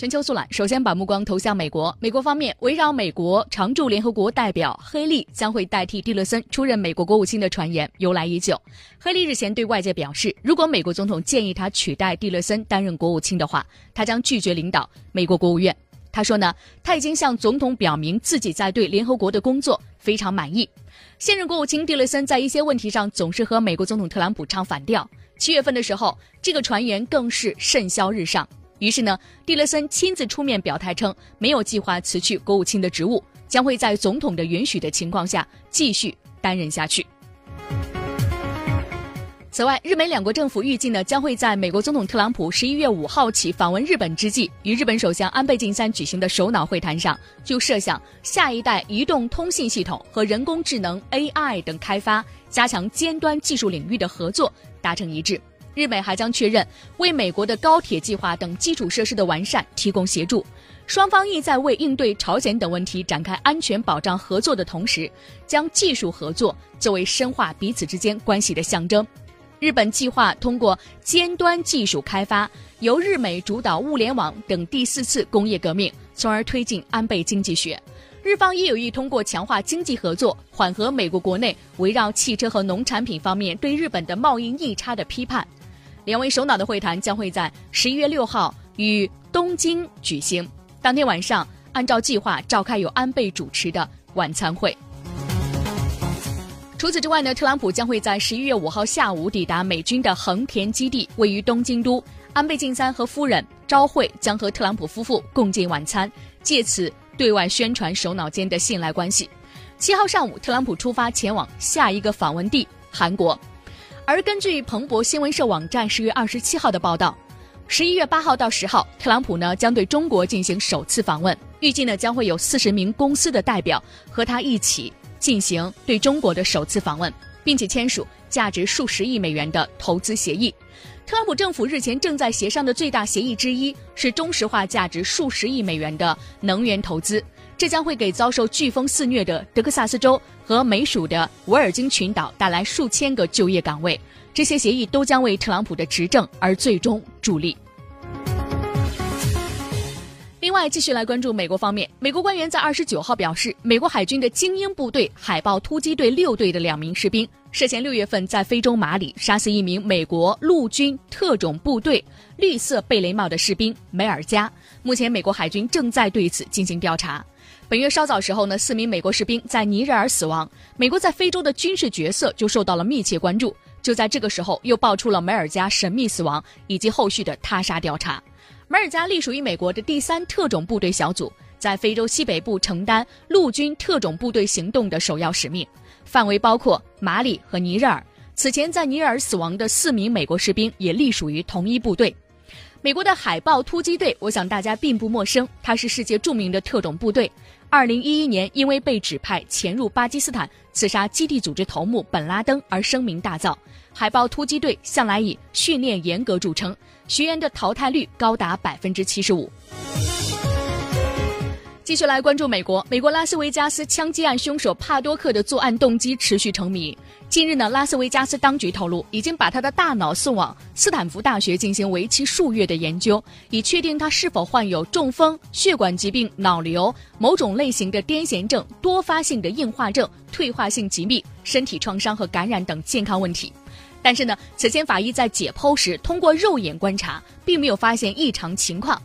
全球速览，首先把目光投向美国。美国方面，围绕美国常驻联合国代表黑利将会代替蒂勒森出任美国国务卿的传言由来已久。黑利日前对外界表示，如果美国总统建议他取代蒂勒森担任国务卿的话，他将拒绝领导美国国务院。他说呢，他已经向总统表明自己在对联合国的工作非常满意。现任国务卿蒂勒森在一些问题上总是和美国总统特朗普唱反调。七月份的时候，这个传言更是甚嚣日上。于是呢，蒂勒森亲自出面表态称，没有计划辞去国务卿的职务，将会在总统的允许的情况下继续担任下去。此外，日美两国政府预计呢，将会在美国总统特朗普十一月五号起访问日本之际，与日本首相安倍晋三举行的首脑会谈上，就设想下一代移动通信系统和人工智能 AI 等开发，加强尖端技术领域的合作达成一致。日美还将确认为美国的高铁计划等基础设施的完善提供协助，双方意在为应对朝鲜等问题展开安全保障合作的同时，将技术合作作为深化彼此之间关系的象征。日本计划通过尖端技术开发，由日美主导物联网等第四次工业革命，从而推进安倍经济学。日方也有意通过强化经济合作，缓和美国国内围绕汽车和农产品方面对日本的贸易逆差的批判。两位首脑的会谈将会在十一月六号于东京举行。当天晚上，按照计划召开由安倍主持的晚餐会。除此之外呢，特朗普将会在十一月五号下午抵达美军的横田基地，位于东京都。安倍晋三和夫人昭惠将和特朗普夫妇共进晚餐，借此对外宣传首脑间的信赖关系。七号上午，特朗普出发前往下一个访问地韩国。而根据彭博新闻社网站十月二十七号的报道，十一月八号到十号，特朗普呢将对中国进行首次访问，预计呢将会有四十名公司的代表和他一起。进行对中国的首次访问，并且签署价值数十亿美元的投资协议。特朗普政府日前正在协商的最大协议之一是中石化价值数十亿美元的能源投资，这将会给遭受飓风肆虐的德克萨斯州和美属的维尔京群岛带来数千个就业岗位。这些协议都将为特朗普的执政而最终助力。另外，继续来关注美国方面。美国官员在二十九号表示，美国海军的精英部队海豹突击队六队的两名士兵涉嫌六月份在非洲马里杀死一名美国陆军特种部队绿色贝雷帽的士兵梅尔加。目前，美国海军正在对此进行调查。本月稍早时候呢，四名美国士兵在尼日尔死亡，美国在非洲的军事角色就受到了密切关注。就在这个时候，又爆出了梅尔加神秘死亡以及后续的他杀调查。梅尔加隶属于美国的第三特种部队小组，在非洲西北部承担陆军特种部队行动的首要使命，范围包括马里和尼日尔。此前在尼日尔死亡的四名美国士兵也隶属于同一部队。美国的海豹突击队，我想大家并不陌生，它是世界著名的特种部队。二零一一年，因为被指派潜入巴基斯坦刺杀基地组织头目本拉登而声名大噪。海豹突击队向来以训练严格著称。学员的淘汰率高达百分之七十五。继续来关注美国，美国拉斯维加斯枪击案凶手帕多克的作案动机持续成谜。近日呢，拉斯维加斯当局透露，已经把他的大脑送往斯坦福大学进行为期数月的研究，以确定他是否患有中风、血管疾病、脑瘤、某种类型的癫痫症、多发性的硬化症、退化性疾病、身体创伤和感染等健康问题。但是呢，此前法医在解剖时通过肉眼观察，并没有发现异常情况。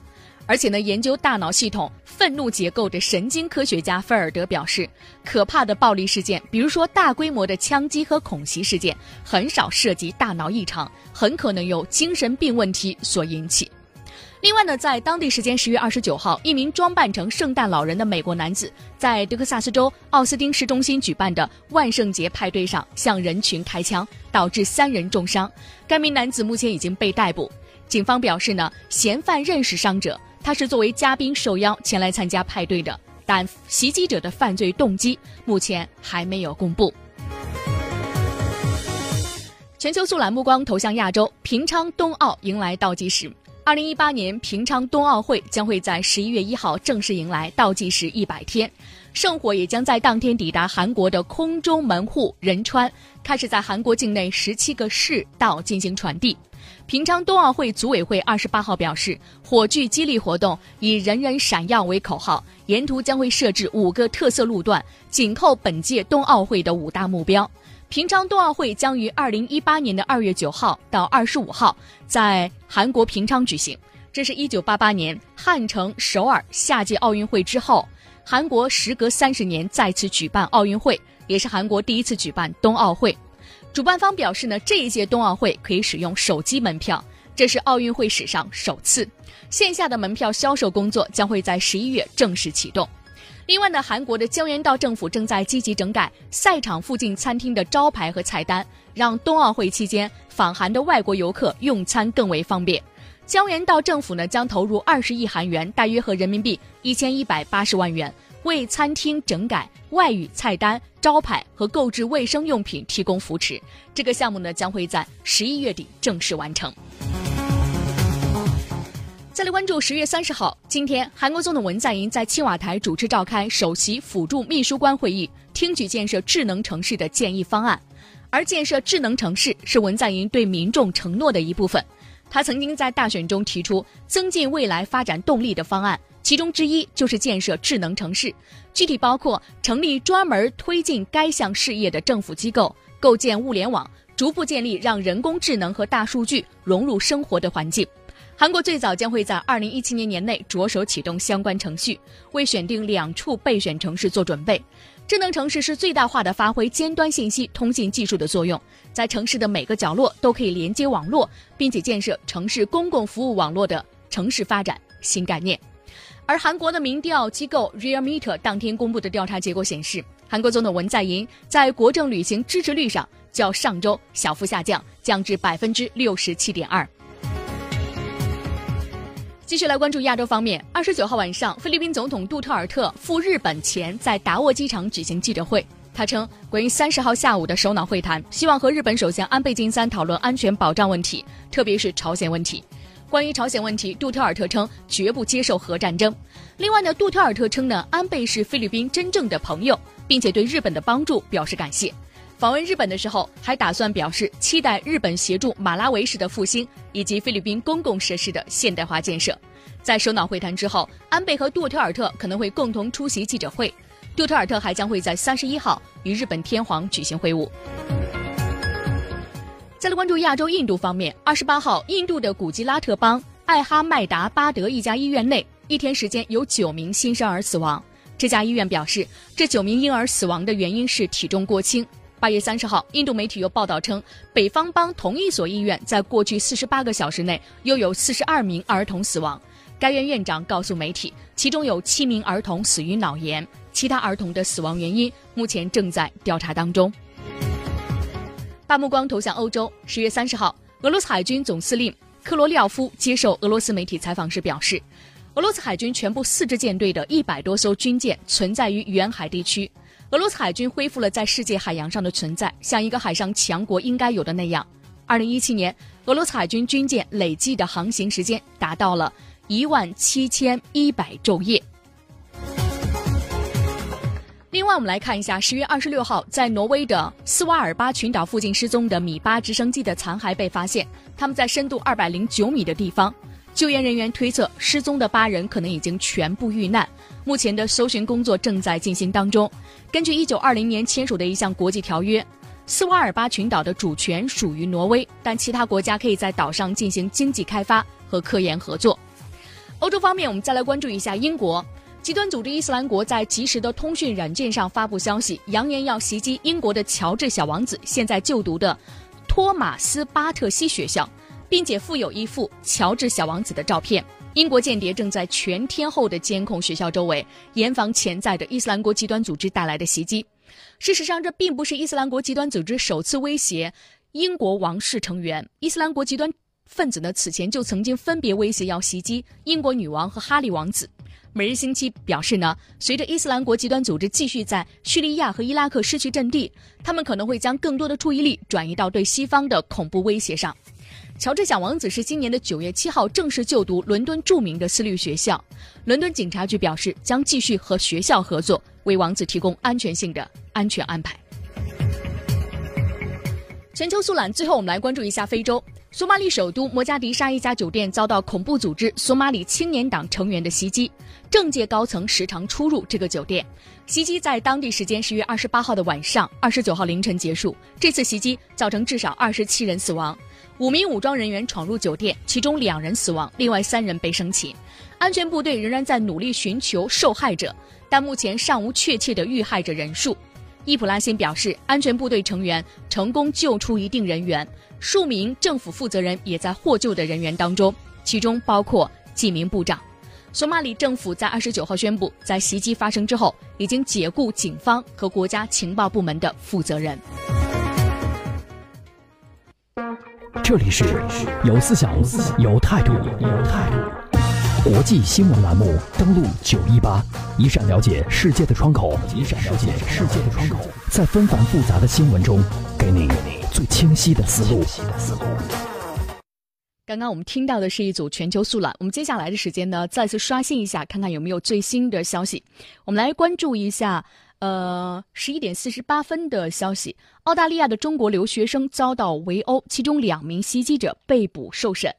而且呢，研究大脑系统愤怒结构的神经科学家菲尔德表示，可怕的暴力事件，比如说大规模的枪击和恐袭事件，很少涉及大脑异常，很可能由精神病问题所引起。另外呢，在当地时间十月二十九号，一名装扮成圣诞老人的美国男子，在德克萨斯州奥斯汀市中心举办的万圣节派对上向人群开枪，导致三人重伤。该名男子目前已经被逮捕。警方表示呢，嫌犯认识伤者，他是作为嘉宾受邀前来参加派对的，但袭击者的犯罪动机目前还没有公布。全球速览目光投向亚洲，平昌冬奥迎来倒计时。二零一八年平昌冬奥会将会在十一月一号正式迎来倒计时一百天，圣火也将在当天抵达韩国的空中门户仁川，开始在韩国境内十七个市道进行传递。平昌冬奥会组委会二十八号表示，火炬激励活动以“人人闪耀”为口号，沿途将会设置五个特色路段，紧扣本届冬奥会的五大目标。平昌冬奥会将于二零一八年的二月九号到二十五号在韩国平昌举行。这是一九八八年汉城、首尔夏季奥运会之后，韩国时隔三十年再次举办奥运会，也是韩国第一次举办冬奥会。主办方表示呢，这一届冬奥会可以使用手机门票，这是奥运会史上首次。线下的门票销售工作将会在十一月正式启动。另外呢，韩国的江原道政府正在积极整改赛场附近餐厅的招牌和菜单，让冬奥会期间访韩的外国游客用餐更为方便。江原道政府呢将投入二十亿韩元，大约合人民币一千一百八十万元。为餐厅整改外语菜单、招牌和购置卫生用品提供扶持。这个项目呢，将会在十一月底正式完成。再来关注十月三十号，今天韩国总统文在寅在青瓦台主持召开首席辅助秘书官会议，听取建设智能城市的建议方案。而建设智能城市是文在寅对民众承诺的一部分。他曾经在大选中提出增进未来发展动力的方案。其中之一就是建设智能城市，具体包括成立专门推进该项事业的政府机构，构建物联网，逐步建立让人工智能和大数据融入生活的环境。韩国最早将会在二零一七年年内着手启动相关程序，为选定两处备选城市做准备。智能城市是最大化的发挥尖端信息通信技术的作用，在城市的每个角落都可以连接网络，并且建设城市公共服务网络的城市发展新概念。而韩国的民调机构 Realmeter 当天公布的调查结果显示，韩国总统文在寅在国政旅行支持率上较上周小幅下降，降至百分之六十七点二。继续来关注亚洲方面，二十九号晚上，菲律宾总统杜特尔特赴日本前在达沃机场举行记者会，他称，关于三十号下午的首脑会谈，希望和日本首相安倍晋三讨论安全保障问题，特别是朝鲜问题。关于朝鲜问题，杜特尔特称绝不接受核战争。另外呢，杜特尔特称呢，安倍是菲律宾真正的朋友，并且对日本的帮助表示感谢。访问日本的时候，还打算表示期待日本协助马拉维市的复兴以及菲律宾公共设施的现代化建设。在首脑会谈之后，安倍和杜特尔特可能会共同出席记者会。杜特尔特还将会在三十一号与日本天皇举行会晤。再来关注亚洲印度方面，二十八号，印度的古吉拉特邦艾哈迈达巴德一家医院内，一天时间有九名新生儿死亡。这家医院表示，这九名婴儿死亡的原因是体重过轻。八月三十号，印度媒体又报道称，北方邦同一所医院在过去四十八个小时内又有四十二名儿童死亡。该院院长告诉媒体，其中有七名儿童死于脑炎，其他儿童的死亡原因目前正在调查当中。把目光投向欧洲。十月三十号，俄罗斯海军总司令克罗廖夫接受俄罗斯媒体采访时表示，俄罗斯海军全部四支舰队的一百多艘军舰存在于远海地区。俄罗斯海军恢复了在世界海洋上的存在，像一个海上强国应该有的那样。二零一七年，俄罗斯海军军舰累计的航行时间达到了一万七千一百昼夜。另外，我们来看一下，十月二十六号，在挪威的斯瓦尔巴群岛附近失踪的米八直升机的残骸被发现，他们在深度二百零九米的地方。救援人员推测，失踪的八人可能已经全部遇难。目前的搜寻工作正在进行当中。根据一九二零年签署的一项国际条约，斯瓦尔巴群岛的主权属于挪威，但其他国家可以在岛上进行经济开发和科研合作。欧洲方面，我们再来关注一下英国。极端组织伊斯兰国在即时的通讯软件上发布消息，扬言要袭击英国的乔治小王子现在就读的托马斯巴特西学校，并且附有一幅乔治小王子的照片。英国间谍正在全天候的监控学校周围，严防潜在的伊斯兰国极端组织带来的袭击。事实上，这并不是伊斯兰国极端组织首次威胁英国王室成员。伊斯兰国极端分子呢，此前就曾经分别威胁要袭击英国女王和哈利王子。每日星期表示呢，随着伊斯兰国极端组织继续在叙利亚和伊拉克失去阵地，他们可能会将更多的注意力转移到对西方的恐怖威胁上。乔治小王子是今年的九月七号正式就读伦敦著名的私立学校。伦敦警察局表示将继续和学校合作，为王子提供安全性的安全安排。全球速览，最后我们来关注一下非洲。索马里首都摩加迪沙一家酒店遭到恐怖组织索马里青年党成员的袭击，政界高层时常出入这个酒店。袭击在当地时间十月二十八号的晚上，二十九号凌晨结束。这次袭击造成至少二十七人死亡，五名武装人员闯入酒店，其中两人死亡，另外三人被生擒。安全部队仍然在努力寻求受害者，但目前尚无确切的遇害者人数。伊普拉辛表示，安全部队成员成功救出一定人员，数名政府负责人也在获救的人员当中，其中包括几名部长。索马里政府在二十九号宣布，在袭击发生之后，已经解雇警方和国家情报部门的负责人。这里是有思想、有态度、有态度。国际新闻栏目，登录九一八，一扇了解世界的窗口，一扇了解世界的窗口，在纷繁复杂的新闻中，给你最清晰的思路。刚刚我们听到的是一组全球速览，我们接下来的时间呢，再次刷新一下，看看有没有最新的消息。我们来关注一下，呃，十一点四十八分的消息：澳大利亚的中国留学生遭到围殴，其中两名袭击者被捕受审。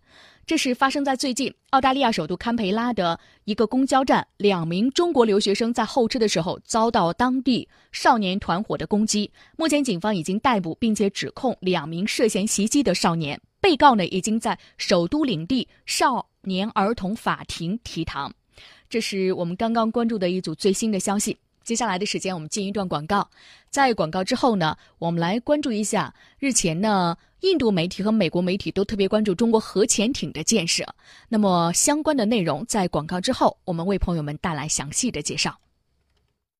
这是发生在最近，澳大利亚首都堪培拉的一个公交站，两名中国留学生在候车的时候遭到当地少年团伙的攻击。目前警方已经逮捕并且指控两名涉嫌袭击的少年，被告呢已经在首都领地少年儿童法庭提堂。这是我们刚刚关注的一组最新的消息。接下来的时间，我们进一段广告。在广告之后呢，我们来关注一下日前呢，印度媒体和美国媒体都特别关注中国核潜艇的建设。那么相关的内容，在广告之后，我们为朋友们带来详细的介绍。